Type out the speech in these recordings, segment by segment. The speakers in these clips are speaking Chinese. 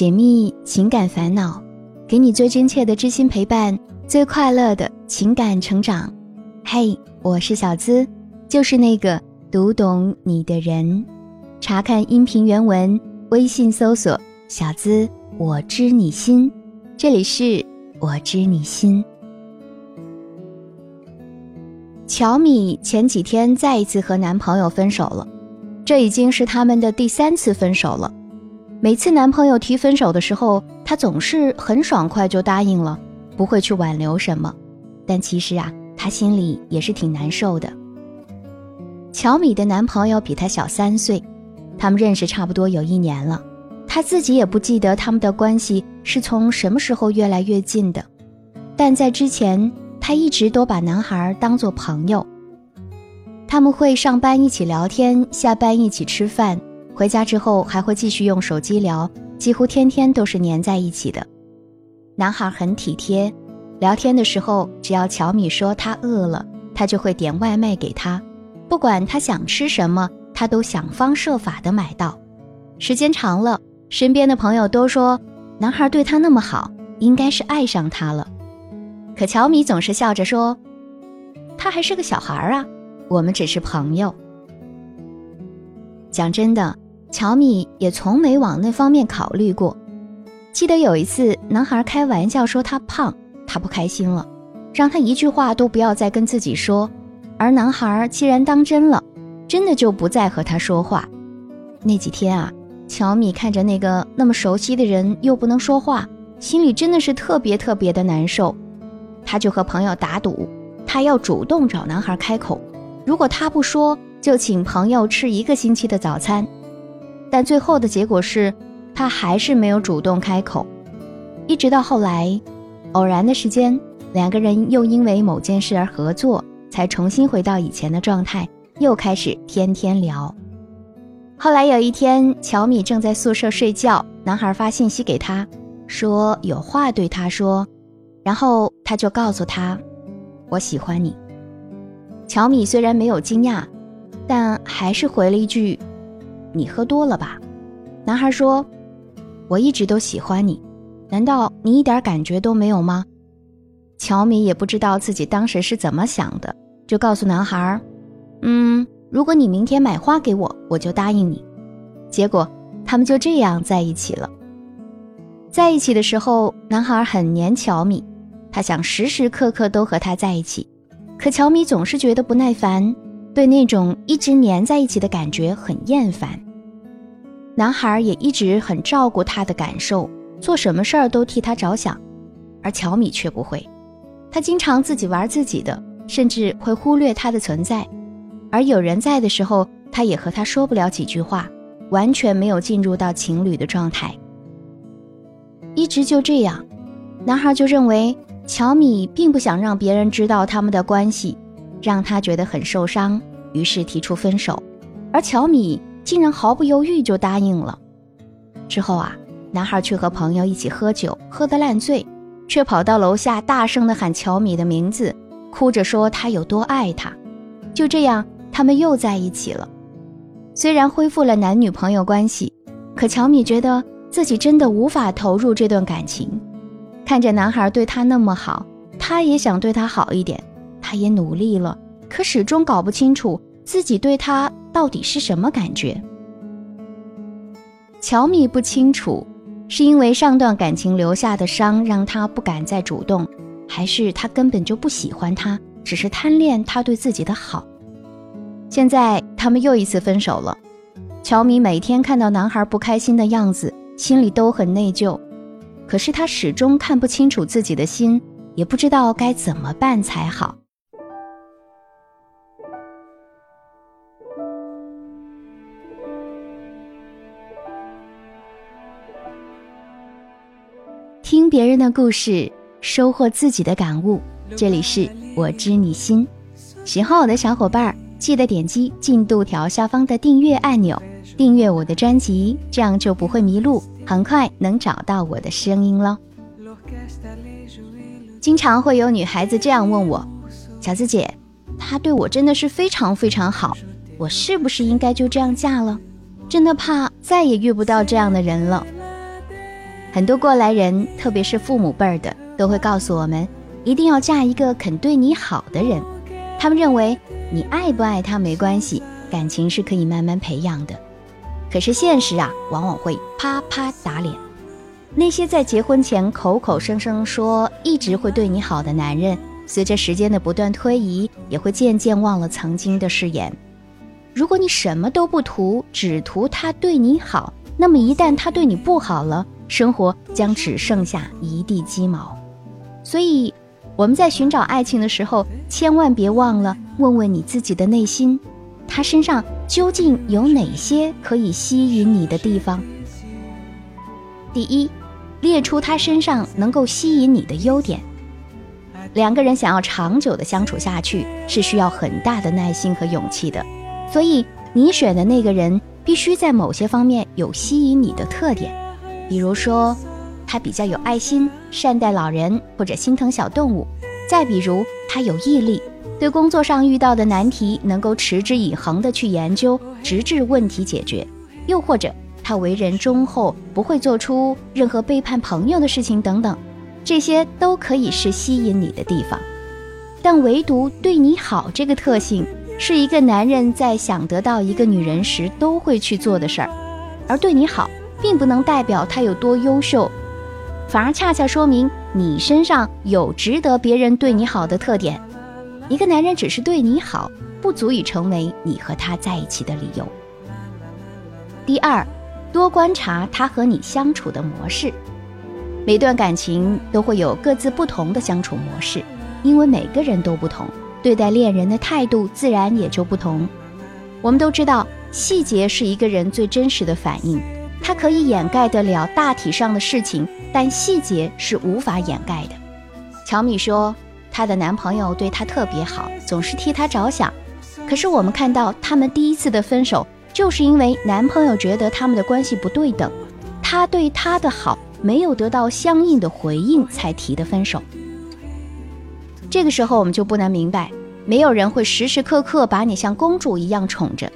解密情感烦恼，给你最真切的知心陪伴，最快乐的情感成长。嘿，我是小资，就是那个读懂你的人。查看音频原文，微信搜索“小资我知你心”，这里是我知你心。乔米前几天再一次和男朋友分手了，这已经是他们的第三次分手了。每次男朋友提分手的时候，她总是很爽快就答应了，不会去挽留什么。但其实啊，她心里也是挺难受的。乔米的男朋友比她小三岁，他们认识差不多有一年了。她自己也不记得他们的关系是从什么时候越来越近的，但在之前，她一直都把男孩当作朋友。他们会上班一起聊天，下班一起吃饭。回家之后还会继续用手机聊，几乎天天都是黏在一起的。男孩很体贴，聊天的时候只要乔米说他饿了，他就会点外卖给他，不管他想吃什么，他都想方设法的买到。时间长了，身边的朋友都说男孩对他那么好，应该是爱上他了。可乔米总是笑着说，他还是个小孩啊，我们只是朋友。讲真的。乔米也从没往那方面考虑过。记得有一次，男孩开玩笑说他胖，他不开心了，让他一句话都不要再跟自己说。而男孩既然当真了，真的就不再和他说话。那几天啊，乔米看着那个那么熟悉的人又不能说话，心里真的是特别特别的难受。他就和朋友打赌，他要主动找男孩开口，如果他不说，就请朋友吃一个星期的早餐。但最后的结果是，他还是没有主动开口，一直到后来，偶然的时间，两个人又因为某件事而合作，才重新回到以前的状态，又开始天天聊。后来有一天，乔米正在宿舍睡觉，男孩发信息给他，说有话对他说，然后他就告诉他：“我喜欢你。”乔米虽然没有惊讶，但还是回了一句。你喝多了吧？男孩说：“我一直都喜欢你，难道你一点感觉都没有吗？”乔米也不知道自己当时是怎么想的，就告诉男孩：“嗯，如果你明天买花给我，我就答应你。”结果他们就这样在一起了。在一起的时候，男孩很黏乔米，他想时时刻刻都和他在一起，可乔米总是觉得不耐烦。对那种一直黏在一起的感觉很厌烦。男孩也一直很照顾她的感受，做什么事儿都替她着想，而乔米却不会。他经常自己玩自己的，甚至会忽略她的存在。而有人在的时候，他也和她说不了几句话，完全没有进入到情侣的状态。一直就这样，男孩就认为乔米并不想让别人知道他们的关系。让他觉得很受伤，于是提出分手，而乔米竟然毫不犹豫就答应了。之后啊，男孩去和朋友一起喝酒，喝得烂醉，却跑到楼下大声地喊乔米的名字，哭着说他有多爱他。就这样，他们又在一起了。虽然恢复了男女朋友关系，可乔米觉得自己真的无法投入这段感情。看着男孩对他那么好，他也想对他好一点。他也努力了，可始终搞不清楚自己对他到底是什么感觉。乔米不清楚，是因为上段感情留下的伤让他不敢再主动，还是他根本就不喜欢他，只是贪恋他对自己的好。现在他们又一次分手了，乔米每天看到男孩不开心的样子，心里都很内疚，可是他始终看不清楚自己的心，也不知道该怎么办才好。别人的故事，收获自己的感悟。这里是我知你心，喜欢我的小伙伴记得点击进度条下方的订阅按钮，订阅我的专辑，这样就不会迷路，很快能找到我的声音了。经常会有女孩子这样问我：“小资姐，他对我真的是非常非常好，我是不是应该就这样嫁了？真的怕再也遇不到这样的人了。”很多过来人，特别是父母辈儿的，都会告诉我们，一定要嫁一个肯对你好的人。他们认为你爱不爱他没关系，感情是可以慢慢培养的。可是现实啊，往往会啪啪打脸。那些在结婚前口口声声说一直会对你好的男人，随着时间的不断推移，也会渐渐忘了曾经的誓言。如果你什么都不图，只图他对你好，那么一旦他对你不好了，生活将只剩下一地鸡毛。所以我们在寻找爱情的时候，千万别忘了问问你自己的内心，他身上究竟有哪些可以吸引你的地方？第一，列出他身上能够吸引你的优点。两个人想要长久的相处下去，是需要很大的耐心和勇气的。所以，你选的那个人必须在某些方面有吸引你的特点，比如说，他比较有爱心，善待老人或者心疼小动物；再比如，他有毅力，对工作上遇到的难题能够持之以恒地去研究，直至问题解决；又或者，他为人忠厚，不会做出任何背叛朋友的事情等等，这些都可以是吸引你的地方。但唯独对你好这个特性。是一个男人在想得到一个女人时都会去做的事儿，而对你好，并不能代表他有多优秀，反而恰恰说明你身上有值得别人对你好的特点。一个男人只是对你好，不足以成为你和他在一起的理由。第二，多观察他和你相处的模式。每段感情都会有各自不同的相处模式，因为每个人都不同。对待恋人的态度自然也就不同。我们都知道，细节是一个人最真实的反应，它可以掩盖得了大体上的事情，但细节是无法掩盖的。乔米说，她的男朋友对她特别好，总是替她着想。可是我们看到，他们第一次的分手，就是因为男朋友觉得他们的关系不对等，他对她的好没有得到相应的回应，才提的分手。这个时候，我们就不难明白，没有人会时时刻刻把你像公主一样宠着。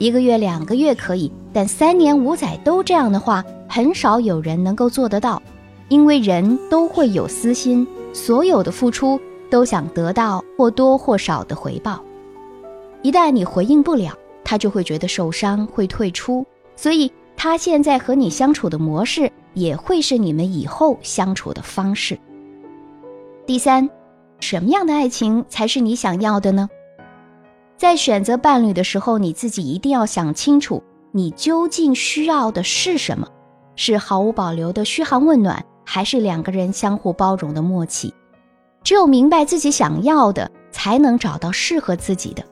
一个月、两个月可以，但三年五载都这样的话，很少有人能够做得到。因为人都会有私心，所有的付出都想得到或多或少的回报。一旦你回应不了，他就会觉得受伤，会退出。所以，他现在和你相处的模式，也会是你们以后相处的方式。第三。什么样的爱情才是你想要的呢？在选择伴侣的时候，你自己一定要想清楚，你究竟需要的是什么？是毫无保留的嘘寒问暖，还是两个人相互包容的默契？只有明白自己想要的，才能找到适合自己的。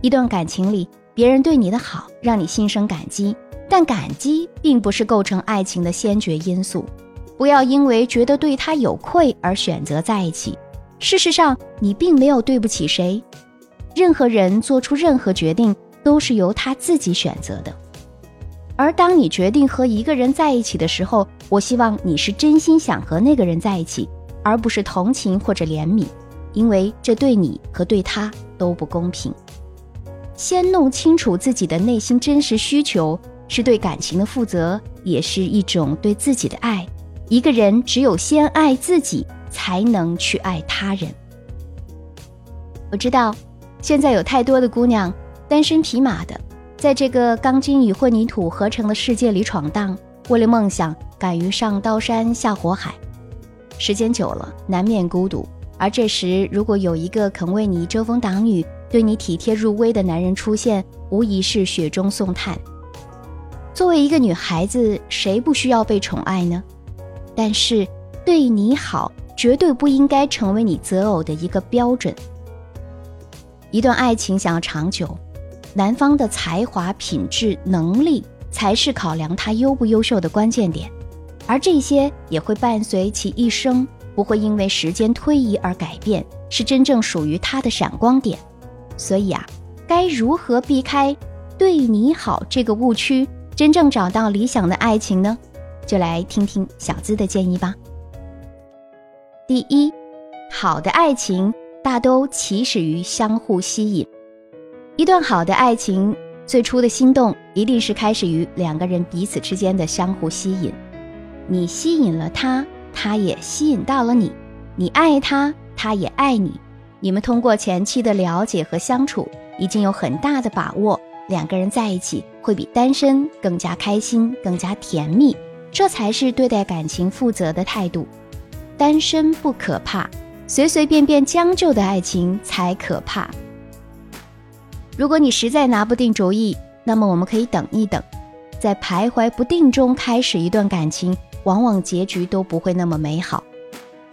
一段感情里，别人对你的好让你心生感激，但感激并不是构成爱情的先决因素。不要因为觉得对他有愧而选择在一起。事实上，你并没有对不起谁。任何人做出任何决定都是由他自己选择的。而当你决定和一个人在一起的时候，我希望你是真心想和那个人在一起，而不是同情或者怜悯，因为这对你和对他都不公平。先弄清楚自己的内心真实需求，是对感情的负责，也是一种对自己的爱。一个人只有先爱自己。才能去爱他人。我知道，现在有太多的姑娘单身匹马的，在这个钢筋与混凝土合成的世界里闯荡，为了梦想敢于上刀山下火海。时间久了，难免孤独。而这时，如果有一个肯为你遮风挡雨、对你体贴入微的男人出现，无疑是雪中送炭。作为一个女孩子，谁不需要被宠爱呢？但是对你好。绝对不应该成为你择偶的一个标准。一段爱情想要长久，男方的才华、品质、能力才是考量他优不优秀的关键点，而这些也会伴随其一生，不会因为时间推移而改变，是真正属于他的闪光点。所以啊，该如何避开“对你好”这个误区，真正找到理想的爱情呢？就来听听小资的建议吧。第一，好的爱情大都起始于相互吸引。一段好的爱情，最初的心动一定是开始于两个人彼此之间的相互吸引。你吸引了他，他也吸引到了你；你爱他，他也爱你。你们通过前期的了解和相处，已经有很大的把握，两个人在一起会比单身更加开心、更加甜蜜。这才是对待感情负责的态度。单身不可怕，随随便便将就的爱情才可怕。如果你实在拿不定主意，那么我们可以等一等，在徘徊不定中开始一段感情，往往结局都不会那么美好。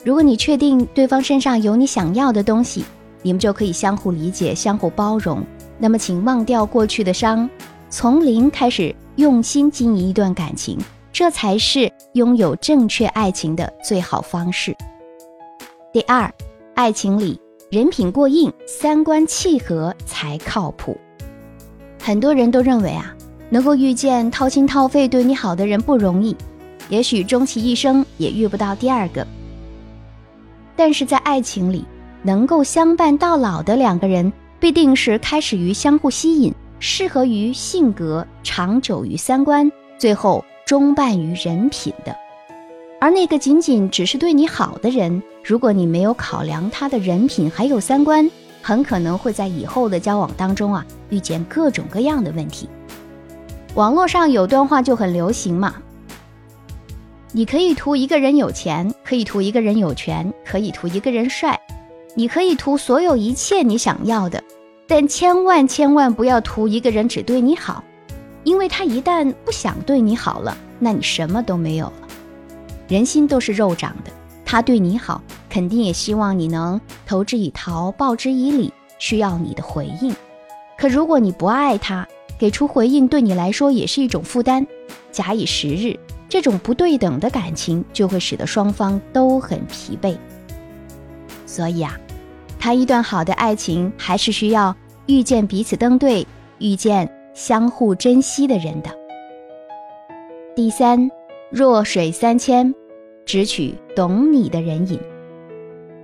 如果你确定对方身上有你想要的东西，你们就可以相互理解、相互包容。那么，请忘掉过去的伤，从零开始用心经营一段感情，这才是拥有正确爱情的最好方式。第二，爱情里人品过硬、三观契合才靠谱。很多人都认为啊，能够遇见掏心掏肺对你好的人不容易，也许终其一生也遇不到第二个。但是在爱情里，能够相伴到老的两个人，必定是开始于相互吸引，适合于性格，长久于三观，最后终伴于人品的。而那个仅仅只是对你好的人，如果你没有考量他的人品还有三观，很可能会在以后的交往当中啊，遇见各种各样的问题。网络上有段话就很流行嘛。你可以图一个人有钱，可以图一个人有权，可以图一个人帅，你可以图所有一切你想要的，但千万千万不要图一个人只对你好，因为他一旦不想对你好了，那你什么都没有了。人心都是肉长的，他对你好，肯定也希望你能投之以桃，报之以李，需要你的回应。可如果你不爱他，给出回应对你来说也是一种负担，假以时日。这种不对等的感情就会使得双方都很疲惫。所以啊，谈一段好的爱情，还是需要遇见彼此登对、遇见相互珍惜的人的。第三，弱水三千，只取懂你的人饮。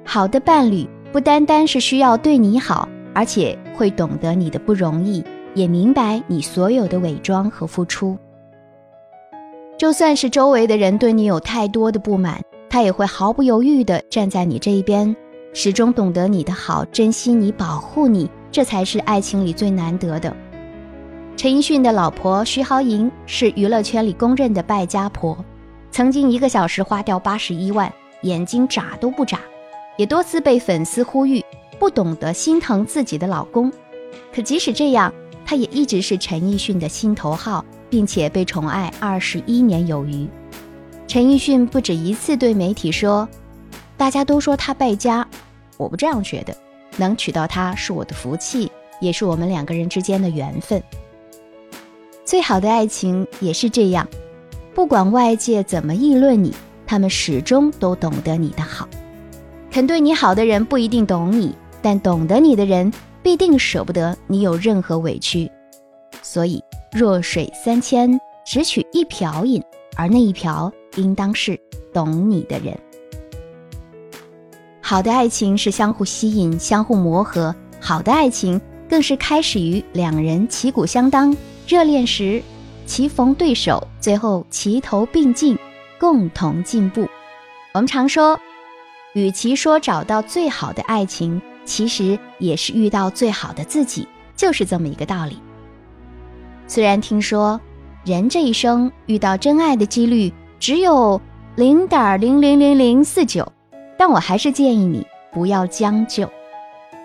好的伴侣不单单是需要对你好，而且会懂得你的不容易，也明白你所有的伪装和付出。就算是周围的人对你有太多的不满，他也会毫不犹豫地站在你这一边，始终懂得你的好，珍惜你，保护你，这才是爱情里最难得的。陈奕迅的老婆徐濠萦是娱乐圈里公认的败家婆，曾经一个小时花掉八十一万，眼睛眨都不眨，也多次被粉丝呼吁不懂得心疼自己的老公。可即使这样，她也一直是陈奕迅的心头好。并且被宠爱二十一年有余，陈奕迅不止一次对媒体说：“大家都说他败家，我不这样觉得。能娶到她是我的福气，也是我们两个人之间的缘分。最好的爱情也是这样，不管外界怎么议论你，他们始终都懂得你的好。肯对你好的人不一定懂你，但懂得你的人必定舍不得你有任何委屈。所以。”弱水三千，只取一瓢饮，而那一瓢应当是懂你的人。好的爱情是相互吸引、相互磨合，好的爱情更是开始于两人旗鼓相当，热恋时棋逢对手，最后齐头并进，共同进步。我们常说，与其说找到最好的爱情，其实也是遇到最好的自己，就是这么一个道理。虽然听说人这一生遇到真爱的几率只有零点零零零零四九，但我还是建议你不要将就，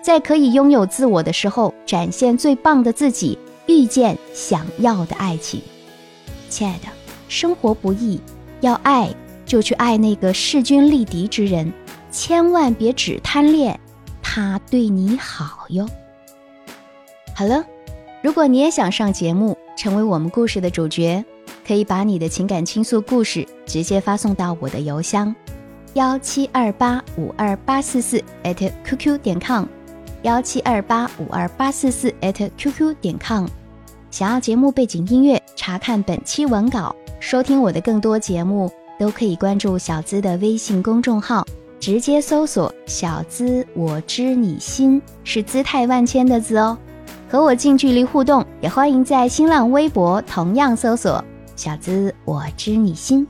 在可以拥有自我的时候，展现最棒的自己，遇见想要的爱情。亲爱的，生活不易，要爱就去爱那个势均力敌之人，千万别只贪恋他对你好哟。好了。如果你也想上节目，成为我们故事的主角，可以把你的情感倾诉故事直接发送到我的邮箱：幺七二八五二八四四 @QQ 点 com，幺七二八五二八四四 @QQ 点 com。想要节目背景音乐，查看本期文稿，收听我的更多节目，都可以关注小资的微信公众号，直接搜索“小资我知你心”，是姿态万千的“字”哦。和我近距离互动，也欢迎在新浪微博同样搜索“小资我知你心”。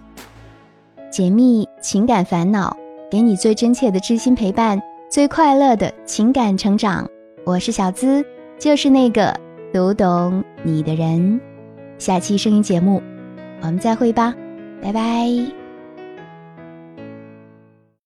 解密情感烦恼，给你最真切的知心陪伴，最快乐的情感成长。我是小资，就是那个读懂你的人。下期声音节目，我们再会吧，拜拜。